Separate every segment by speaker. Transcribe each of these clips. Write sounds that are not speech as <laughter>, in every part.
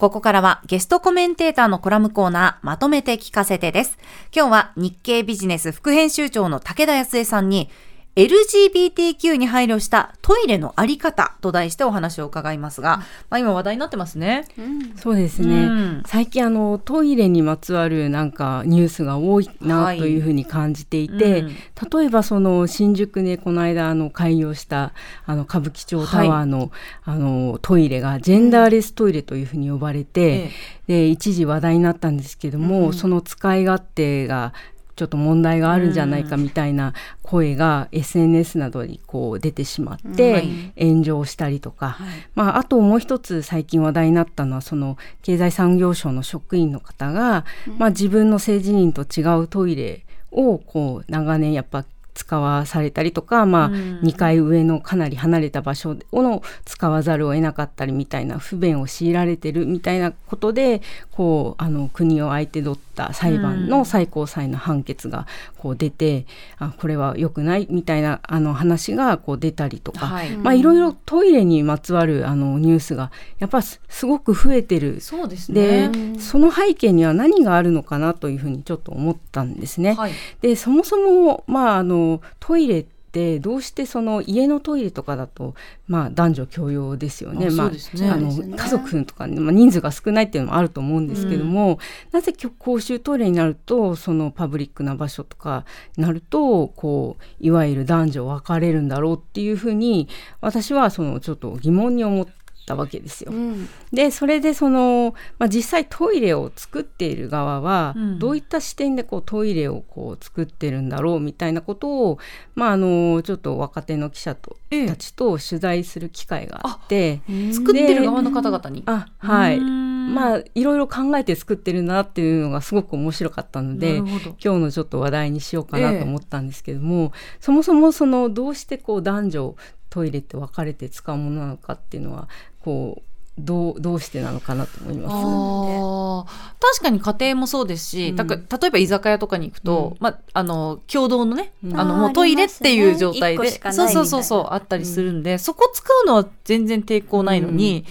Speaker 1: ここからはゲストコメンテーターのコラムコーナーまとめて聞かせてです。今日は日経ビジネス副編集長の武田康江さんに LGBTQ に配慮したトイレのあり方と題してお話を伺いますが、まあ、今話題になってますね。
Speaker 2: うん、そうですね、うん、最近あのトイレにまつわるなんかニュースが多いなというふうに感じていて、はいうん、例えばその新宿でこの間あの開業したあの歌舞伎町タワーのはい、あのトイレがジェンダーレストイレというふうに呼ばれて、で一時話題になったんですけども、その使い勝手がちょっと問題があるんじゃないかみたいな声が SNS などにこう出てしまって炎上したりとか、まあ、あともう一つ最近話題になったのはその経済産業省の職員の方が、まあ、自分の性自認と違うトイレをこう長年やっぱ使わされたりとか、まあ、2階上のかなり離れた場所を使わざるを得なかったりみたいな不便を強いられてるみたいなことでこうあの国を相手取った裁判の最高裁の判決がこう出て、うん、あこれは良くないみたいなあの話がこう出たりとか、はい。まあ、いろいろトイレにまつわるあのニュースがやっぱすごく増えてる。
Speaker 1: そうですね。
Speaker 2: でその背景には何があるのかなというふうにちょっと思ったんですね。はい、でそもそも、まあ、あのトイレってどうしてその家のトイレとかだと、まあ、男女共用ですよね。あまあ、あの家族とか、ね、まあ、人数が少ないっていうのもあると思うんですけども、うん、なぜ公衆トイレになるとそのパブリックな場所とかになるとこういわゆる男女分かれるんだろうっていうふうに私はそのちょっと疑問に思って。たわけですよ。うん、でそれでその、まあ、実際トイレを作っている側はどういった視点でこうトイレをこう作ってるんだろうみたいなことを、まあ、あのちょっと若手の記者と、たちと取材する機会があって、
Speaker 1: 作ってる側の方々に？
Speaker 2: あはい。まあいろいろ考えて作ってるなっていうのがすごく面白かったので今日のちょっと話題にしようかなと思ったんですけども、えそもそもそのどうしてこう男女トイレって分かれて使うものなのかっていうのはこうどうどうしてなのかなと思いま
Speaker 1: す、確かに家庭もそうですし、うん、例えば居酒屋とかに行くと、うん、まあ、あの共同のね、うん、あのもうトイレっていう状態で、ね、そうそうそうそうあったりするんで、そこ使うのは全然抵抗ないのに、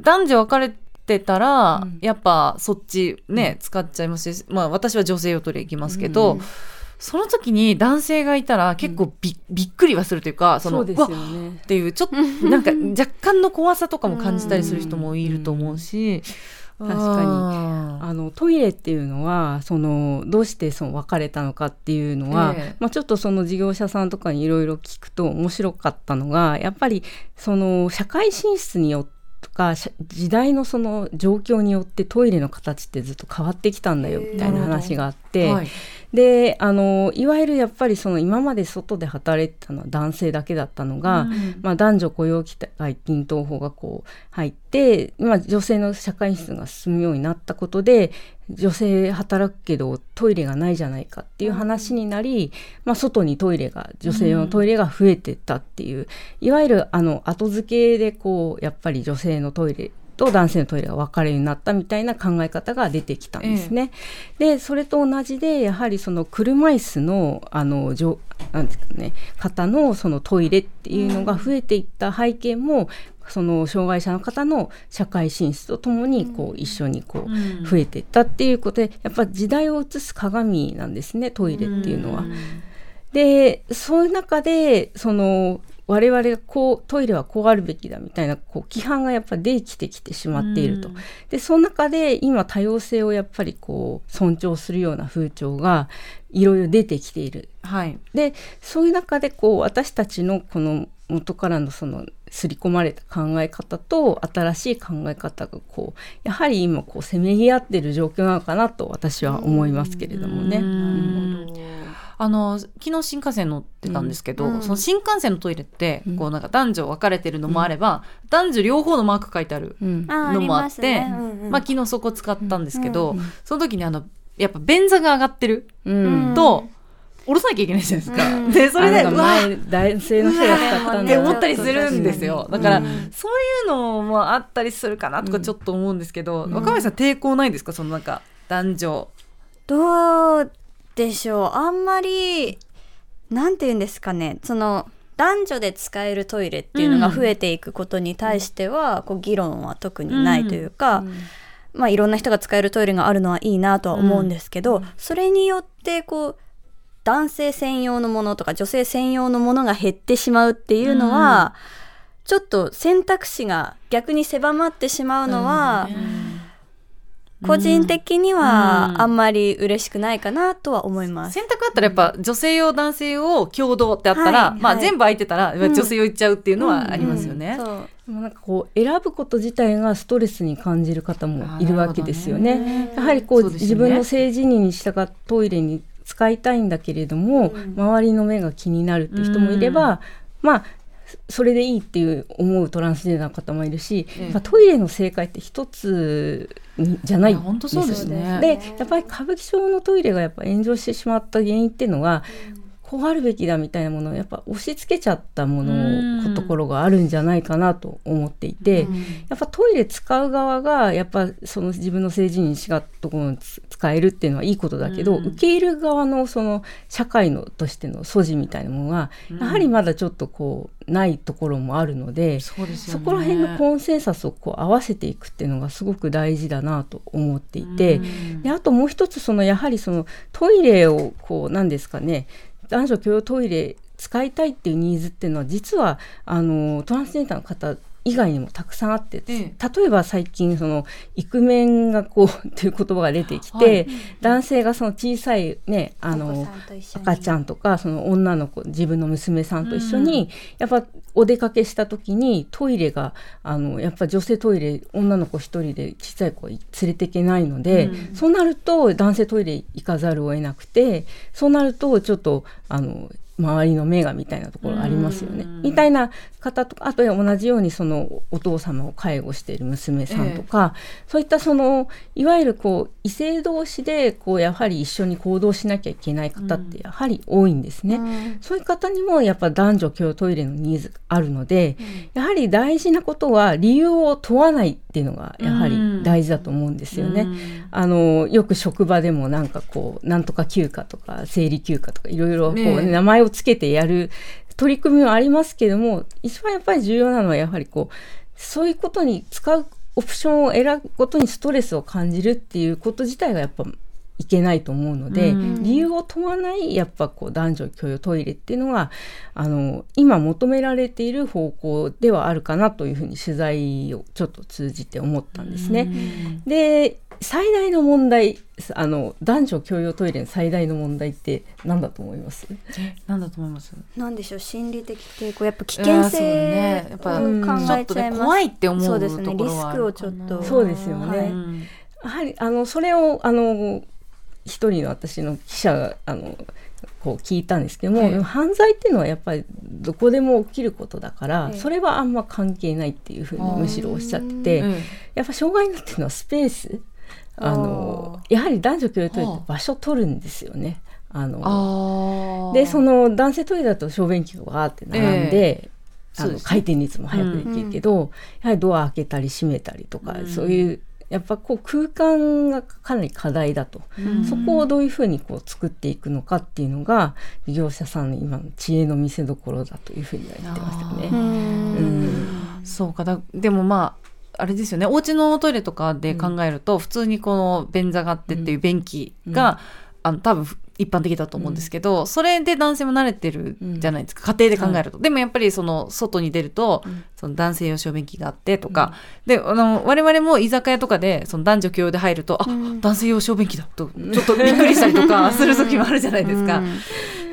Speaker 1: 男女分かれてたら、やっぱそっちね、使っちゃいますし、まあ、私は女性用トイレ行きますけど。その時に男性がいたら結構び,、びっくりはするというかその
Speaker 2: そうですよ、ね、
Speaker 1: っていうちょっと <laughs> なんか若干の怖さとかも感じたりする人もいると思うし。
Speaker 2: 確かに。あのトイレっていうのはそのどうしてその別れたのかっていうのは、えー、まあ、ちょっとその事業者さんとかにいろいろ聞くと面白かったのがやっぱりその社会進出によってとか時代のその状況によってトイレの形ってずっと変わってきたんだよみたいな話があって、はい、であのいわゆるやっぱりその今まで外で働いてたのは男性だけだったのが、うん、まあ、男女雇用機会均等法がこう入って今女性の社会質が進むようになったことで女性働くけどトイレがないじゃないかっていう話になり、まあ、外にトイレが女性のトイレが増えてったっていう、うん、いわゆるあの後付けでこうやっぱり女性のトイレと男性のトイレが分かれるようになったみたいな考え方が出てきたんですね。ええ、でそれと同じでやはりその車椅子のあのなんですかね方のそのトイレっていうのが増えていった背景も、その障害者の方の社会進出とともにこう一緒にこう増えていったっていうことでやっぱ時代を映す鏡なんですねトイレっていうのは。でそういう中でその我々がこうトイレはこうあるべきだみたいなこう規範がやっぱりできてきてしまっていると。でその中で今多様性をやっぱりこう尊重するような風潮がいろいろ出てきている。はい、でそういう中でこう私たちのこの元からのその刷り込まれた考え方と新しい考え方がこうやはり今こうせめぎ合っている状況なのかなと私は思いますけれどもね。
Speaker 1: あの昨日新幹線乗ってたんですけど、うん、その新幹線のトイレって、うん、こうなんか男女分かれてるのもあれば、うん、男女両方のマーク書いてあるのもあって、まね、まあ、昨日そこ使ったんですけど、その時にあのやっぱ便座が上がってると、下ろさなきゃいけないじゃないですか。でそれで
Speaker 2: 前男性の人が使った
Speaker 1: んだって思ったりするんですよ。だから、そういうのもあったりするかなとかちょっと思うんですけど、若林さん抵抗ないんですか？そのなんか男女。
Speaker 3: どうでしょう。あんまりなんて言うんですかね。その男女で使えるトイレっていうのが増えていくことに対しては、こう議論は特にないというか、まあ、いろんな人が使えるトイレがあるのはいいなとは思うんですけど、それによってこう男性専用のものとか女性専用のものが減ってしまうっていうのは、ちょっと選択肢が逆に狭まってしまうのは、個人的にはあんまり嬉しくないかなとは思います。
Speaker 1: 選択あったらやっぱ女性用男性用共同ってあったら、はい、まあ全部空いてたら女性用いっちゃうっていうのはありますよね。
Speaker 2: なんかこう選ぶこと自体がストレスに感じる方もいるわけですよね。ね。やはりこう、ね、自分の性自認に従ったトイレに使いたいんだけれども、うん、周りの目が気になるっていう人もいれば、まあそれでいいっていう思うトランスジェンダーの方もいるし、ええ、トイレの正解って一つじゃない
Speaker 1: 本当そうですね。
Speaker 2: でやっぱり歌舞伎町のトイレがやっぱ炎上してしまった原因っていうのは、こうあるべきだみたいなものをやっぱ押し付けちゃったものところがあるんじゃないかなと思っていて、やっぱトイレ使う側がやっぱその自分の政治に違ったところに使えるっていうのはいいことだけど、受け入れる側のその社会のとしての素地みたいなものがやはりまだちょっとこうないところもあるので、そこら辺のコンセンサスをこう合わせていくっていうのがすごく大事だなと思っていて、であともう一つそのやはりそのトイレをこう何ですかね男女共用トイレ使いたいっていうニーズっていうのは実はあのトランスジェンダーの方以外にもたくさんあって、例えば最近そのイクメンがこう <laughs> っていう言葉が出てきて、はい、男性がその小さいねあの赤ちゃんとかその女の子自分の娘さんと一緒に、やっぱお出かけした時にトイレがあのやっぱ女性トイレ女の子一人で小さい子連れていけないので、うん、そうなると男性トイレ行かざるを得なくてそうなるとちょっとあの周りの目がみたいなところありますよね。みたいな方とかあと同じようにそのお父様を介護している娘さんとか、ええ、そういったそのいわゆるこう異性同士でこうやはり一緒に行動しなきゃいけない方ってやはり多いんですね。うん、そういう方にもやっぱ男女共トイレのニーズがあるので、うん、やはり大事なことは理由を問わないっていうのがやはり大事だと思うんですよね。うん、あのよく職場でもなんかこうなんとか休暇とか生理休暇とかいろいろこう、ね、名前をつけてやる取り組みはありますけども一番やっぱり重要なのはやはりこうそういうことに使うオプションを選ぶことにストレスを感じるっていうこと自体がやっぱいけないと思うので、うん、理由を問わないやっぱこう男女共用トイレっていうのがあの今求められている方向ではあるかなというふうに取材をちょっと通じて思ったんですね。うん、で最大の問題あの男女共用トイレの最大の問題って何だと思います？
Speaker 1: 何だと思います？
Speaker 3: 何でしょう？心理的抵抗やっぱ危険性ねやっぱ考えちゃいます、
Speaker 1: 怖いって思う
Speaker 3: そうですねリスクをちょっと
Speaker 2: そうですよね、はい、やはりあのそれをあの一人の私の記者があのこう聞いたんですけども、はい、犯罪っていうのはやっぱりどこでも起きることだから、はい、それはあんま関係ないっていうふうにむしろおっしゃってて、やっぱ障害になってるのはスペースあのやはり男女共用トイレって場所取るんですよね。あのでその男性トイレだと小便器がわーって並んで、えー、あの回転率も速くできるけど、うん、やはりドア開けたり閉めたりとか、うん、そういうやっぱこう空間がかなり課題だと、うん、そこをどういうふうにこう作っていくのかっていうのが事業者さんの今の知恵の見せ所だというふうには言ってましたね。うん。
Speaker 1: そうか。だでもまああれですよね。お家のトイレとかで考えると、うん、普通にこの便座があってっていう便器が、うん、あの多分一般的だと思うんですけど、うん、それで男性も慣れてるじゃないですか、家庭で考えると、はい、でもやっぱりその外に出ると、その男性用小便器があってとか、であの我々も居酒屋とかでその男女共用で入ると、あ男性用小便器だとちょっとびっくりしたりとかする時もあるじゃないですか。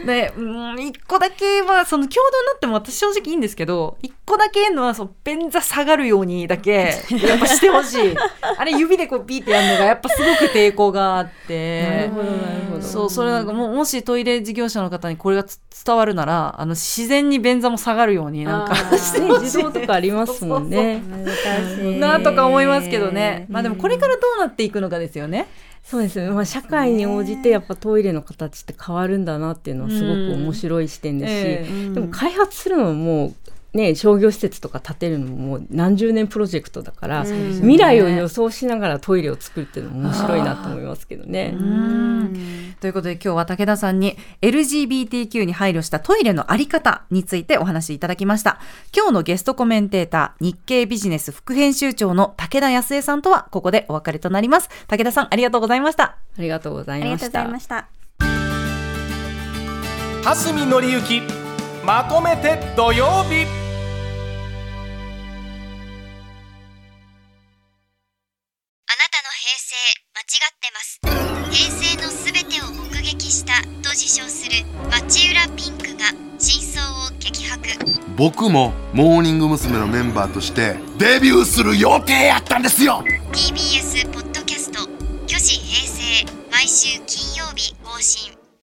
Speaker 1: で、うん、一個だけは、その共同になっても私正直いいんですけど、一個だけのは、その便座下がるようにだけ、<laughs> やっぱしてほしい。あれ指でこうピーってやるのが、やっぱすごく抵抗があって。なるほど、なるほど。そう、それなんかも、もしトイレ事業者の方にこれが伝わるなら、あの、自然に便座も下がるようになんかしてほしい。
Speaker 2: 自動とかありますもんね。
Speaker 1: 難しい。なとか思いますけどね。まあでもこれからどうなっていくのかですよね。
Speaker 2: そうですね、まあ、社会に応じてやっぱトイレの形って変わるんだなっていうのはすごく面白い視点ですし、でも開発するのはもうね、商業施設とか建てるのももう何十年プロジェクトだから、未来を予想しながらトイレを作るっていうのも面白いなと思いますけどね。
Speaker 1: ということで今日は武田さんに LGBTQ に配慮したトイレのあり方についてお話しいただきました。今日のゲストコメンテーター、日経ビジネス副編集長の武田康江さんとはここでお別れとなります。武田さんありがとうございました。あ
Speaker 2: りがとうございました。ありがとうございました。
Speaker 4: 蓮見紀之まとめて土曜日
Speaker 5: 成間違ってます。平成のすべてを目撃したと自称する町浦ピンクが真相を激白。
Speaker 6: 僕もモーニング娘。のメンバーとしてデビューする予定やったんですよ。
Speaker 5: TBS